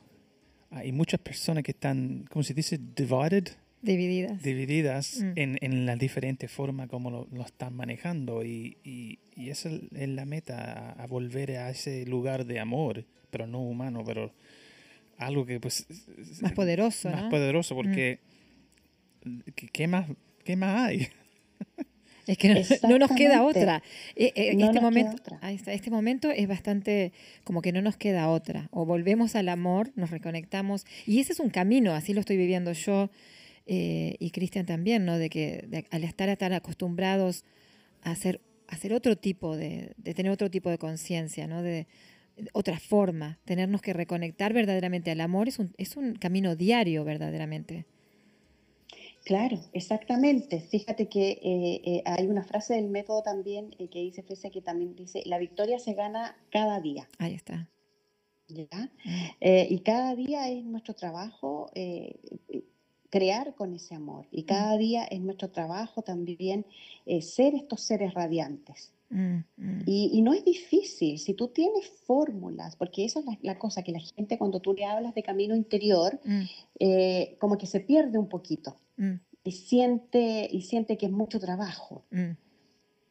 hay muchas personas que están, ¿cómo se dice? Divided, Divididas. divididas Mm. en, en las diferentes formas como lo, lo están manejando y, y, y esa es la meta, a, a volver a ese lugar de amor, pero no humano, pero algo que pues... Más poderoso, Más ¿no? Mm. poderoso, porque ¿qué, qué más, ¿qué más hay? Es que no, no nos queda otra. Eh, eh, No este, nos momento, queda otra. este momento es bastante como que no nos queda otra. O volvemos al amor, nos reconectamos. Y ese es un camino, así lo estoy viviendo yo eh, y Cristian también, ¿no? De que de- al estar tan acostumbrados a hacer, a hacer otro tipo de, de tener otro tipo de conciencia, ¿no? De, de otra forma, tenernos que reconectar verdaderamente al amor es un, es un camino diario verdaderamente. Claro, exactamente. Fíjate que eh, eh, hay una frase del método también eh, que dice Fresia que también dice, la victoria se gana cada día. Ahí está. ¿ya? Eh, y cada día es nuestro trabajo crear con ese amor. Y cada día es nuestro trabajo también ser estos seres radiantes. Mm, mm. Y, y no es difícil, si tú tienes fórmulas, porque esa es la, la cosa, que la gente cuando tú le hablas de camino interior, Mm, eh, como que se pierde un poquito y siente, y siente que es mucho trabajo.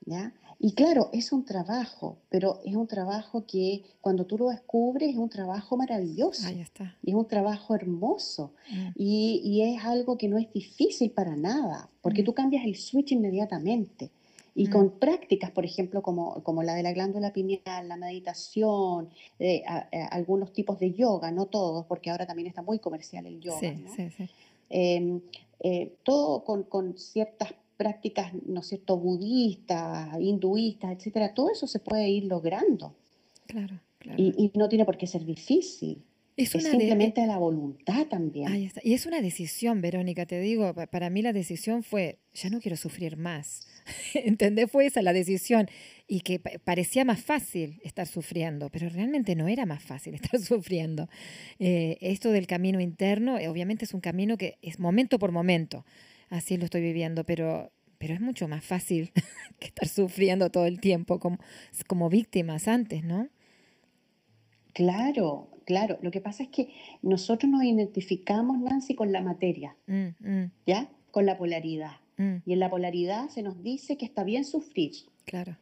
¿ya? Y claro, es un trabajo, pero es un trabajo que cuando tú lo descubres es un trabajo maravilloso. Ahí está. Y es un trabajo hermoso Mm. y, y es algo que no es difícil para nada, porque Mm. tú cambias el switch inmediatamente. Y Mm. con prácticas, por ejemplo, como, como la de la glándula pineal, la meditación, eh, a- a- algunos tipos de yoga, no todos, porque ahora también está muy comercial el yoga, Sí, ¿no? sí, sí. Eh, eh, todo con, con ciertas prácticas, ¿no es cierto?, budistas, hinduistas, etcétera, todo eso se puede ir logrando Claro, claro. y, y no tiene por qué ser difícil. es Es una de- simplemente la voluntad también. Ahí está. Y es una decisión, Verónica, te digo, pa- para mí la decisión fue, ya no quiero sufrir más. ¿Entendés? Fue esa la decisión. Y que pa- parecía más fácil estar sufriendo, pero realmente no era más fácil estar sufriendo. Eh, esto del camino interno, eh, obviamente es un camino que es momento por momento. Así lo estoy viviendo, pero, pero es mucho más fácil que estar sufriendo todo el tiempo como, como víctimas antes, ¿no? Claro, claro. Lo que pasa es que nosotros nos identificamos, Nancy, con la materia, Mm, mm, ¿ya? Con la polaridad. Mm, Y en la polaridad se nos dice que está bien sufrir claro.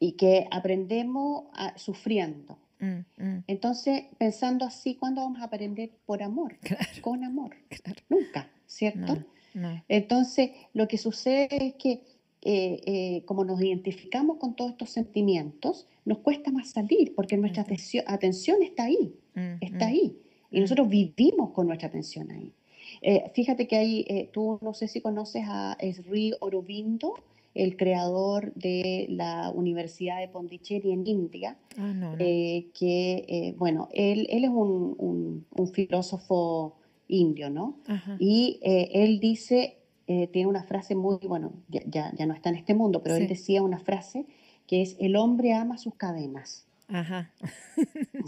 y que aprendemos a- sufriendo. Mm, mm, Entonces, pensando así, ¿cuándo vamos a aprender por amor? claro, Con amor. claro. Nunca, ¿cierto? No, no. Entonces, lo que sucede es que eh, eh, como nos identificamos con todos estos sentimientos, nos cuesta más salir porque nuestra atención, atención está ahí, está ahí. Y nosotros vivimos con nuestra atención ahí. Eh, fíjate que hay, eh, tú no sé si conoces a Sri Aurobindo, el creador de la Universidad de Pondicherry en India, Ah, no, no. eh, que, eh, bueno, él, él es un, un- un filósofo indio, ¿no? Ajá. Y eh, él dice, tiene una frase muy, bueno, ya, ya, ya no está en este mundo, pero Sí. él decía una frase que es, el hombre ama sus cadenas, Ajá.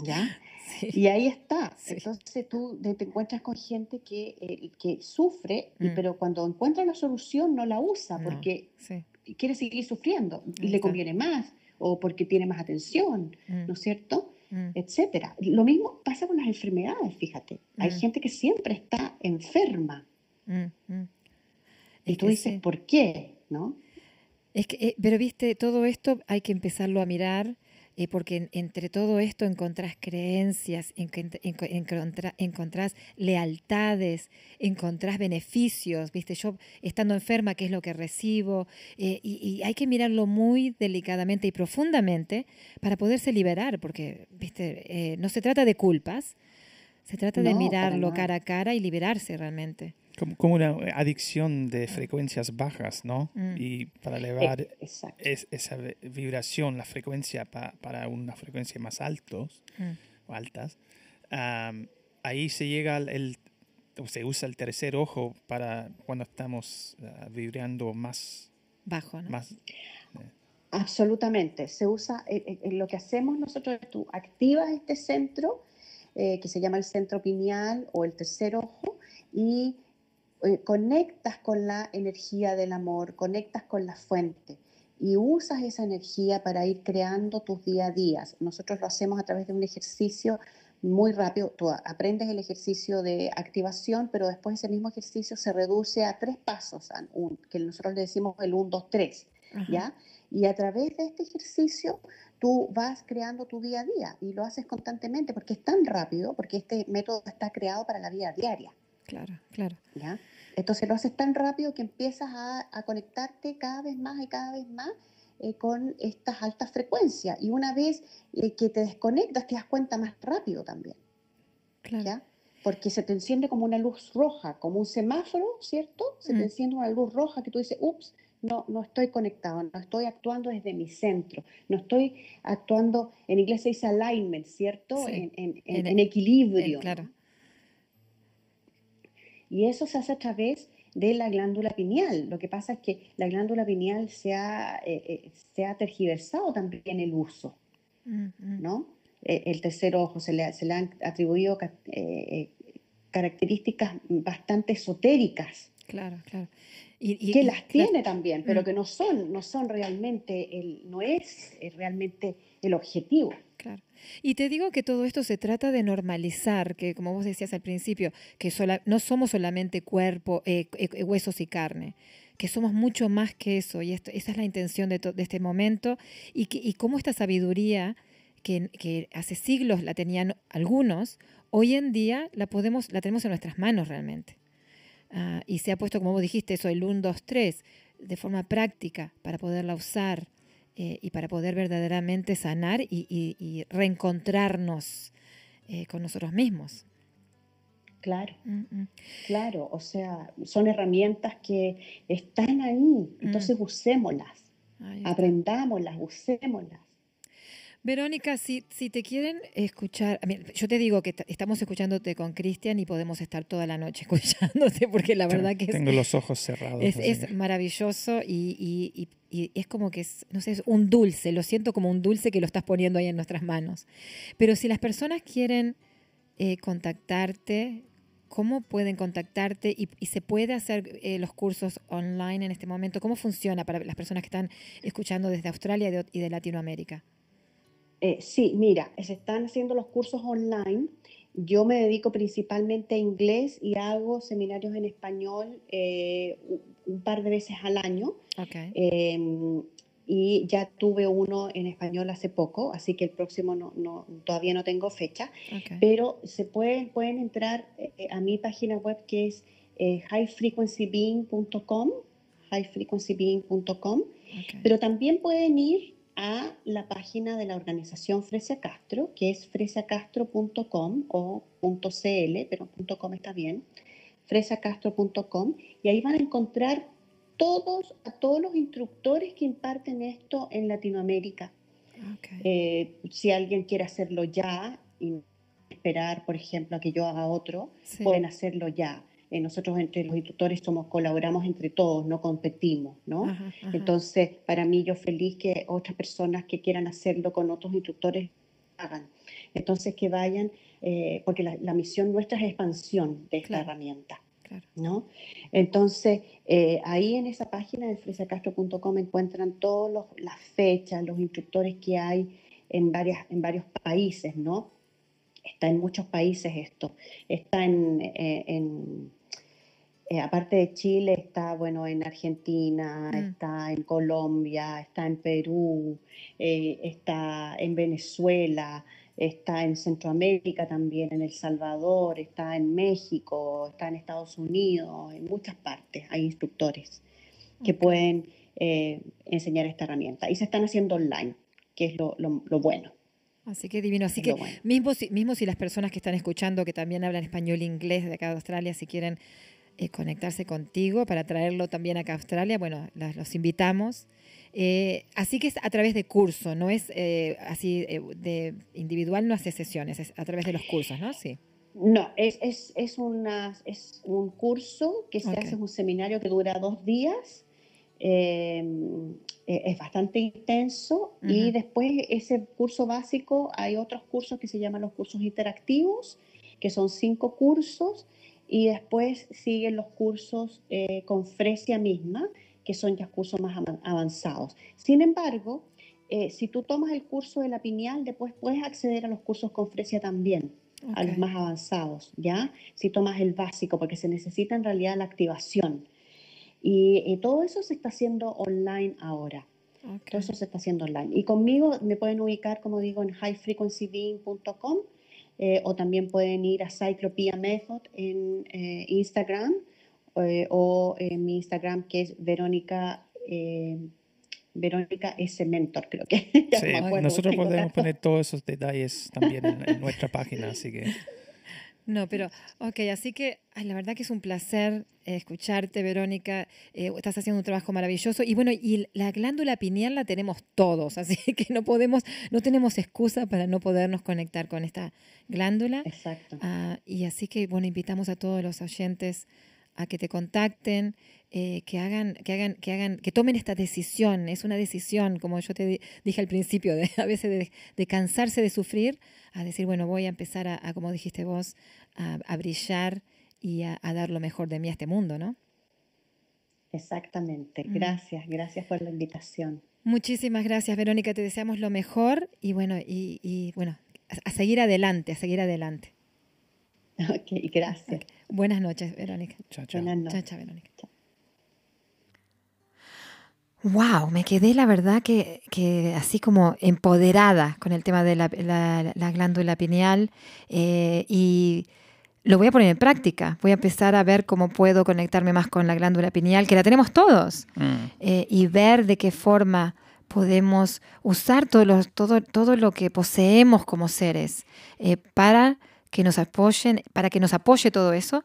¿ya? Sí. Y ahí está. Sí. Entonces tú te encuentras con gente que, eh, que sufre, y- Mm. pero cuando encuentra la solución no la usa No. porque Sí. quiere seguir sufriendo y le conviene más o porque tiene más atención, Mm, ¿no es cierto? mm, Etcétera. Lo mismo pasa con las enfermedades, fíjate. Hay gente que siempre está enferma y tú dices. ¿por qué? ¿No? Es que, eh, pero viste, todo esto hay que empezarlo a mirar, eh, porque en- entre todo esto encontrás creencias, encontrás lealtades, encontrás beneficios, viste, yo estando enferma, ¿qué es lo que recibo? Eh, y, y hay que mirarlo muy delicadamente y profundamente para poderse liberar, porque, viste, eh, no se trata de culpas, se trata de No, mirarlo cara a cara y liberarse realmente. Como, como una adicción de frecuencias bajas, ¿no? Mm. Y para Eh, elevar es, esa vi- vibración, la frecuencia pa- para una frecuencia más altos Mm, o altas, am, ahí se llega al el, o se usa el tercer ojo para cuando estamos ah, vibrando más, Bajo, ¿no? más Absolutamente. Se usa, eh, eh, eh, lo que hacemos nosotros es tú activas este centro eh, que se llama el centro pineal o el tercer ojo y eh, conectas con la energía del amor, conectas con la fuente y usas esa energía para ir creando tus día a días. Nosotros lo hacemos a través de un ejercicio muy rápido. Tú aprendes el ejercicio de activación, pero después ese mismo ejercicio se reduce a tres pasos, que nosotros le decimos el 1, 2, 3. Ajá. ¿ya? Y a través de este ejercicio tú vas creando tu día a día y lo haces constantemente porque es tan rápido, porque este método está creado para la vida diaria, Claro, claro. ¿ya? Entonces lo haces tan rápido que empiezas a, a conectarte cada vez más y cada vez más eh, con estas altas frecuencias. Y una vez eh, que te desconectas, te das cuenta más rápido también, Claro. ¿ya? Porque se te enciende como una luz roja, como un semáforo, ¿cierto? Se Mm. te enciende una luz roja que tú dices, ups, no, no estoy conectado, no estoy actuando desde mi centro, no estoy actuando, en inglés se dice alignment, ¿cierto? Sí. En, en- En- en- en equilibrio. Claro. Y eso se hace a través de la glándula pineal. Lo que pasa es que la glándula pineal se ha, eh, eh, se ha tergiversado también el uso. ¿no? Eh, el tercer ojo se le, se le han atribuido eh, eh, características bastante esotéricas, Claro, claro. Y, y- que las tiene también, pero Mm. que no son, no son realmente, el, no es realmente el objetivo. Y te digo que todo esto se trata de normalizar, que como vos decías al principio, que no somos solamente cuerpo, eh, eh, huesos y carne, que somos mucho más que eso, y esto- esa es la intención de, de este momento, y, cómo esta sabiduría, que, que hace siglos la tenían algunos, hoy en día la, podemos, la tenemos en nuestras manos realmente. Ah, y se ha puesto, como vos dijiste, eso, el 1, 2, 3, de forma práctica para poderla usar eh, y para poder verdaderamente sanar y, y- y reencontrarnos eh, con nosotros mismos. Claro, Mm, mm. claro, o sea, son herramientas que están ahí, entonces usémoslas, Ahí está. aprendámoslas, usémoslas. Verónica, si, si te quieren escuchar, a mí, yo te digo que estamos escuchándote con Cristian y podemos estar toda la noche escuchándote porque la verdad que es, tengo los ojos cerrados. es, es maravilloso y, y- y- y es como que es, no sé, es un dulce, lo siento como un dulce que lo estás poniendo ahí en nuestras manos. Pero si las personas quieren eh, contactarte, ¿cómo pueden contactarte? Y, y se puede hacer eh, los cursos online en este momento. ¿Cómo funciona para las personas que están escuchando desde Australia y de, y de Latinoamérica? Eh, sí, mira, se están haciendo los cursos online. Yo me dedico principalmente a inglés y hago seminarios en español eh, un- par de veces al año. Ok. Eh, y ya tuve uno en español hace poco, así que el próximo no, no- todavía no tengo fecha. ok. Pero se pueden, pueden entrar eh, a mi página web que es eh, highfrequencybeing.com, highfrequencybeing.com. ok. Pero también pueden ir a la página de la organización Fresia Castro, que es fresiacastro.com o .cl, pero .com está bien, fresiacastro.com, y ahí van a encontrar todos, a todos los instructores que imparten esto en Latinoamérica. Okay. Eh, si alguien quiere hacerlo ya y esperar, por ejemplo, a que yo haga otro, Sí. pueden hacerlo ya. Eh, nosotros entre los instructores somos, colaboramos entre todos, no competimos, ¿no? Ajá, ajá. Entonces, para mí yo feliz que otras personas que quieran hacerlo con otros instructores hagan. Entonces, que vayan, eh, porque la, la misión nuestra es expansión de esta Claro. herramienta. Claro. ¿no? Entonces, eh, ahí en esa página de fresacastro.com encuentran todas las fechas, los instructores que hay en, varias, en varios países, ¿no? Está en muchos países esto. Está en, en, eh, aparte de Chile, está, bueno, en Argentina, Mm. está en Colombia, está en Perú, eh, está en Venezuela, está en Centroamérica también, en El Salvador, está en México, está en Estados Unidos, en muchas partes hay instructores que pueden eh, enseñar esta herramienta. Y se están haciendo online, que es lo, lo- lo bueno. Así que divino. Así que bueno. mismo si, mismo si las personas que están escuchando, que también hablan español e inglés de acá de Australia, si quieren eh, conectarse contigo para traerlo también acá a Australia, bueno, las- los invitamos. Eh, así que es a través de curso, no es eh, así eh, de individual, no hace sesiones, es a través de los cursos, ¿no? Sí. No, es, es, es, una, es un curso que se Ok. hace, es un seminario que dura dos días. eh, es bastante intenso y Ujú. después ese curso básico hay otros cursos que se llaman los cursos interactivos, que son cinco cursos y después siguen los cursos eh, con Fresia misma, que son ya cursos más avanzados. Sin embargo, eh, si tú tomas el curso de la pineal, después puedes acceder a los cursos con Fresia también a los más avanzados, ¿ya? Si tomas el básico, porque se necesita en realidad la activación. Y, y todo eso se está haciendo online ahora. Todo eso se está haciendo online. Y conmigo me pueden ubicar, como digo, en highfrequencybeing.com eh, o también pueden ir a Cyclopia Method en eh, Instagram eh, o en mi Instagram que es Verónica, eh, Verónica S. Mentor, creo que. Sí, nosotros podemos poner todos esos detalles también en, en nuestra página, así que No, pero, ok, así que ay, la verdad que es un placer eh, escucharte, Verónica. Eh, estás haciendo un trabajo maravilloso. Y bueno, y la glándula pineal la tenemos todos, así que no podemos, no tenemos excusa para no podernos conectar con esta glándula. Exacto. Ah, y así que, bueno, invitamos a todos los oyentes a que te contacten, eh, que hagan, que hagan, que hagan, que tomen esta decisión. Es una decisión, como yo te di- dije al principio, de, a veces de, de cansarse de sufrir, a decir, bueno, voy a empezar a, a, como dijiste vos, a, a brillar y a, a dar lo mejor de mí a este mundo, ¿no? Exactamente. Mm. Gracias, gracias por la invitación. Muchísimas gracias, Verónica. Te deseamos lo mejor y bueno, y, y bueno, a seguir adelante, a seguir adelante. Ok, gracias. Buenas noches, Verónica. chao, chao. Buenas Chao, noches. chao, Verónica. Wow, me quedé la verdad que, que así como empoderada con el tema de la, la- la glándula pineal eh, y lo voy a poner en práctica. Voy a empezar a ver cómo puedo conectarme más con la glándula pineal, que la tenemos todos, Mm, eh, y ver de qué forma podemos usar todo lo, todo, todo lo que poseemos como seres eh, para que nos apoyen, para que nos apoye todo eso,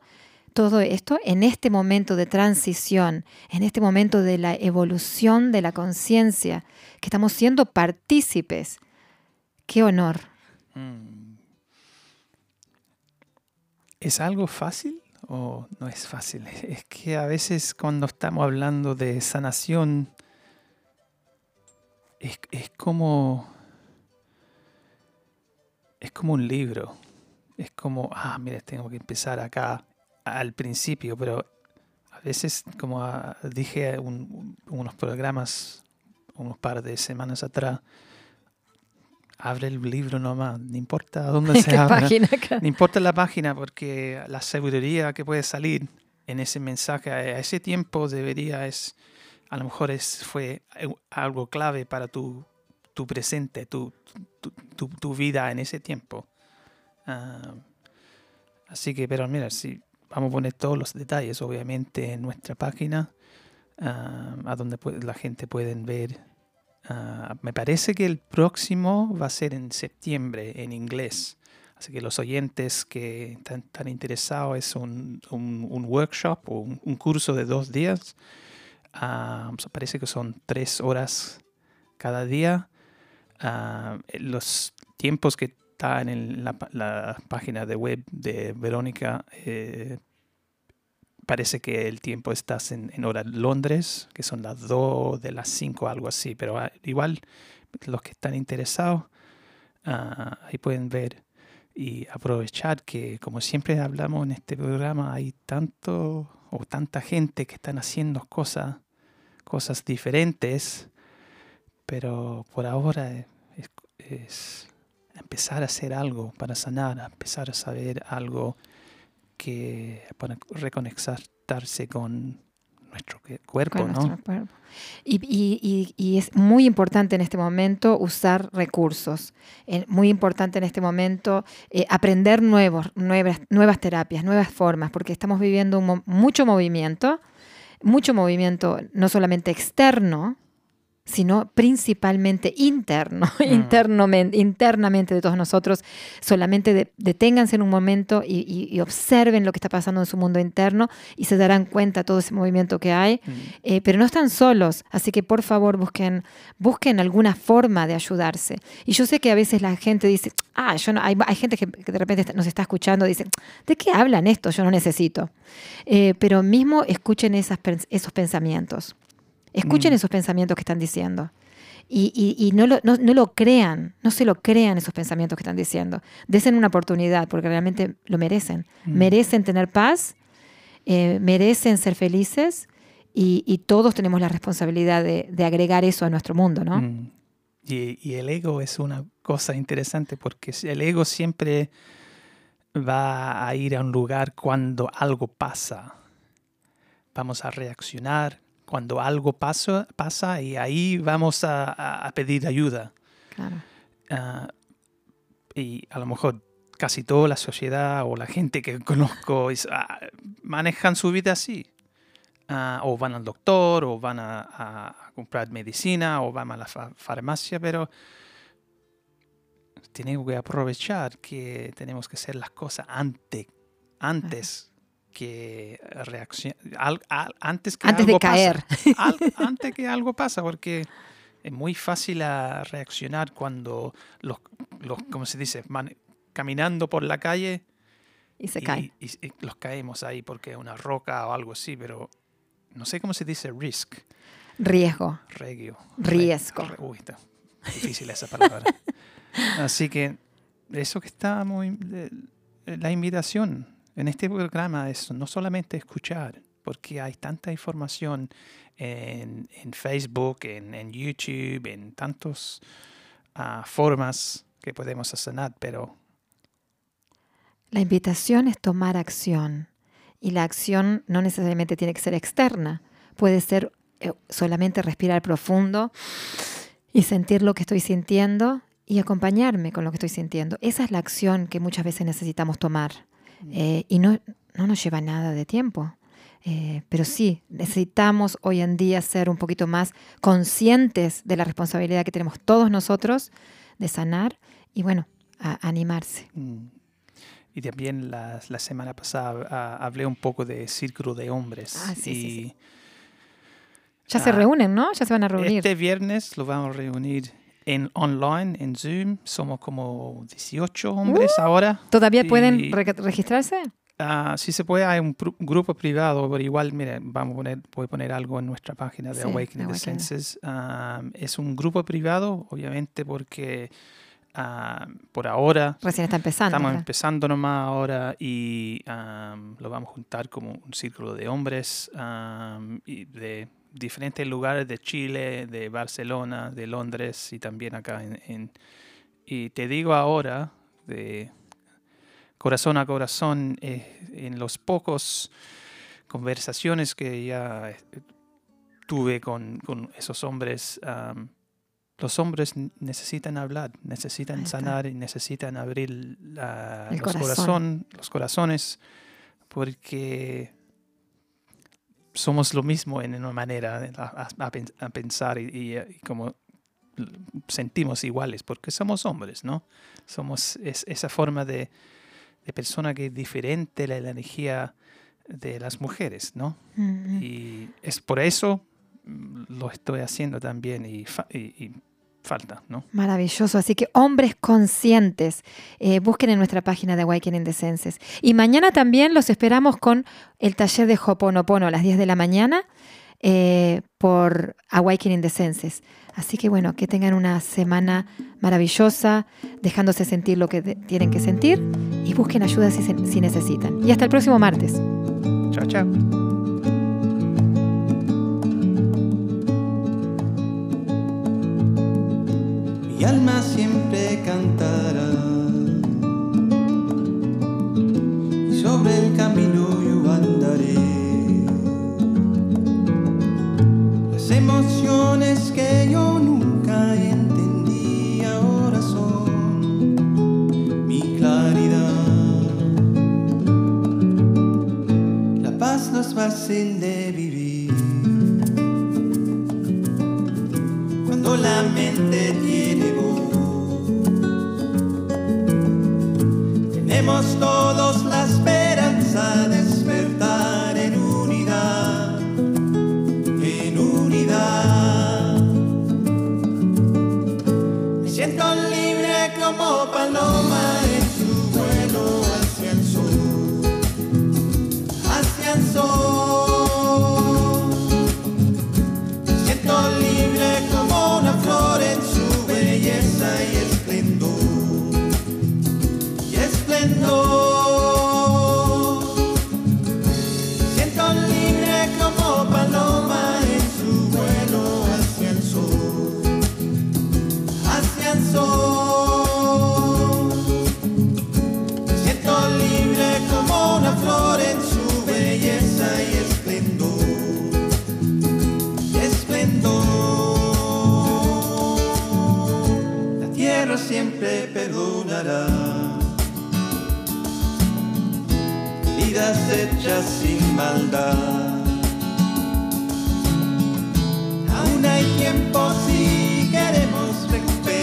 todo esto en este momento de transición, en este momento de la evolución de la conciencia, que estamos siendo partícipes. Qué honor. mm. ¿Es algo fácil o no es fácil? Es que a veces cuando estamos hablando de sanación, es, es como. Es como un libro. Es como, ah, mira, tengo que empezar acá al principio, pero a veces, como ah, dije un- unos programas, unos par de semanas atrás, abre el libro nomás, no importa dónde se ¿Qué abra. No importa la página, porque la sabiduría que puede salir en ese mensaje a ese tiempo debería es, a lo mejor es, fue algo clave para tu, tu presente, tu, tu, tu- tu vida en ese tiempo. Ah, así que, pero mira, si vamos a poner todos los detalles, obviamente, en nuestra página, ah, a donde la gente puede ver. Ah, me parece que el próximo va a ser en septiembre en inglés. Así que los oyentes que están, están interesados es un, workshop o un, curso de dos días ah, parece que son tres horas cada día. Los tiempos que están en la, la página de web de Verónica, eh, parece que el tiempo estás en, en hora Londres, que son las 2 de las 5, algo así, pero ah, igual los que están interesados, ah, ahí pueden ver y aprovechar que, como siempre hablamos en este programa, hay tanto o tanta gente que están haciendo cosas, cosas diferentes, pero por ahora es empezar a hacer algo para sanar, empezar a saber algo que para reconectarse con nuestro cuerpo, con ¿no? nuestro cuerpo. Y, y- y- y es muy importante en este momento usar recursos. Eh, muy importante en este momento eh, aprender nuevos, nuevas, nuevas terapias, nuevas formas, porque estamos viviendo un mo- mucho movimiento, mucho movimiento no solamente externo, sino principalmente interno, internamente, internamente de todos nosotros. Solamente de- deténganse en un momento y, y- y observen lo que está pasando en su mundo interno y se darán cuenta de todo ese movimiento que hay. Mm. Eh, pero no están solos, así que por favor busquen, busquen alguna forma de ayudarse. Y yo sé que a veces la gente dice, ah, yo no, hay, hay gente que, que de repente nos está escuchando y dice, ¿de qué hablan esto? Yo no necesito. Eh, pero mismo escuchen esas, esos pensamientos. Escuchen Mm. esos pensamientos que están diciendo. Y, y- y no, lo, no, no lo crean, no se lo crean esos pensamientos que están diciendo. Desen una oportunidad porque realmente lo merecen. Mm. Merecen tener paz, eh, merecen ser felices y, y todos tenemos la responsabilidad de, de agregar eso a nuestro mundo, ¿no? Mm. Y, el ego es una cosa interesante porque el ego siempre va a ir a un lugar cuando algo pasa. Vamos a reaccionar cuando algo pasa, pasa y ahí vamos a, a- pedir ayuda. Claro. Ah, y a lo mejor casi toda la sociedad o la gente que conozco es- ah, manejan su vida así. Ah, o van al doctor, o van a, a- a comprar medicina, o van a la fa- farmacia, pero tenemos que aprovechar que tenemos que hacer las cosas antes, antes que reaccionar, antes que Antes de algo pasa. caer. Al- antes que algo pasa, porque es muy fácil a reaccionar cuando los, los ¿cómo se dice? Man- caminando por la calle Y se y, cae. y- y los caemos ahí porque es una roca o algo así, pero no sé cómo se dice risk, Riesgo. regio. Riesgo. Re- uy, está difícil esa palabra. Así que eso que está muy... La invitación en este programa es no solamente escuchar, porque hay tanta información en, en Facebook, en, en YouTube, en tantas formas que podemos sanar, pero La invitación es tomar acción. Y la acción no necesariamente tiene que ser externa. Puede ser eh, solamente respirar profundo y sentir lo que estoy sintiendo y acompañarme con lo que estoy sintiendo. Esa es la acción que muchas veces necesitamos tomar. Eh, y no, no nos lleva nada de tiempo. Eh, pero sí, necesitamos hoy en día ser un poquito más conscientes de la responsabilidad que tenemos todos nosotros de sanar y bueno, a- animarse. Mm. Y también la, la semana pasada ah, hablé un poco de círculo de hombres. Ah, sí, sí, y sí. Ya se Ah, reúnen, ¿no? Ya se van a reunir. Este viernes lo vamos a reunir en online, en Zoom. Somos como 18 hombres Uh. ahora. ¿Todavía y- pueden re- registrarse? Ah, si se puede, hay un grupo privado, pero igual, mire, vamos a poner, voy a poner algo en nuestra página de Sí, Awakening the. Senses. Ah, es un grupo privado, obviamente, porque ah, por ahora Recién está empezando. Estamos ¿verdad? empezando nomás ahora y am, lo vamos a juntar como un círculo de hombres am, y de diferentes lugares de Chile, de Barcelona, de Londres y también acá en, en- y te digo ahora de corazón a corazón eh, en los pocos conversaciones que ya eh, tuve con, con esos hombres los hombres necesitan hablar, necesitan sanar y necesitan abrir la- los, corazón. corazón, los corazones, porque somos lo mismo en una manera a, a- a pen- a pensar y, y- y como sentimos iguales, porque somos hombres, ¿no? Somos es- esa forma de, de persona que es diferente de la energía de las mujeres, ¿no? Mm. Y es por eso mm, lo estoy haciendo también y, falta, ¿no? Maravilloso. Así que hombres conscientes, eh, busquen en nuestra página de Awakening the Senses. Y mañana también los esperamos con el taller de Hoponopono a las 10 de la mañana eh, por Awakening the Senses. Así que bueno, que tengan una semana maravillosa, dejándose sentir lo que tienen que sentir y busquen ayuda si, si necesitan. Y hasta el próximo martes. Chao, chao. Alma siempre cantará y sobre el camino yo andaré. Las emociones que yo nunca entendí ahora son mi claridad. La paz no es fácil de vivir. Cuando la mente tiene tenemos todos siempre perdonará. Vidas hechas sin maldad. Aún hay tiempo si queremos recuperar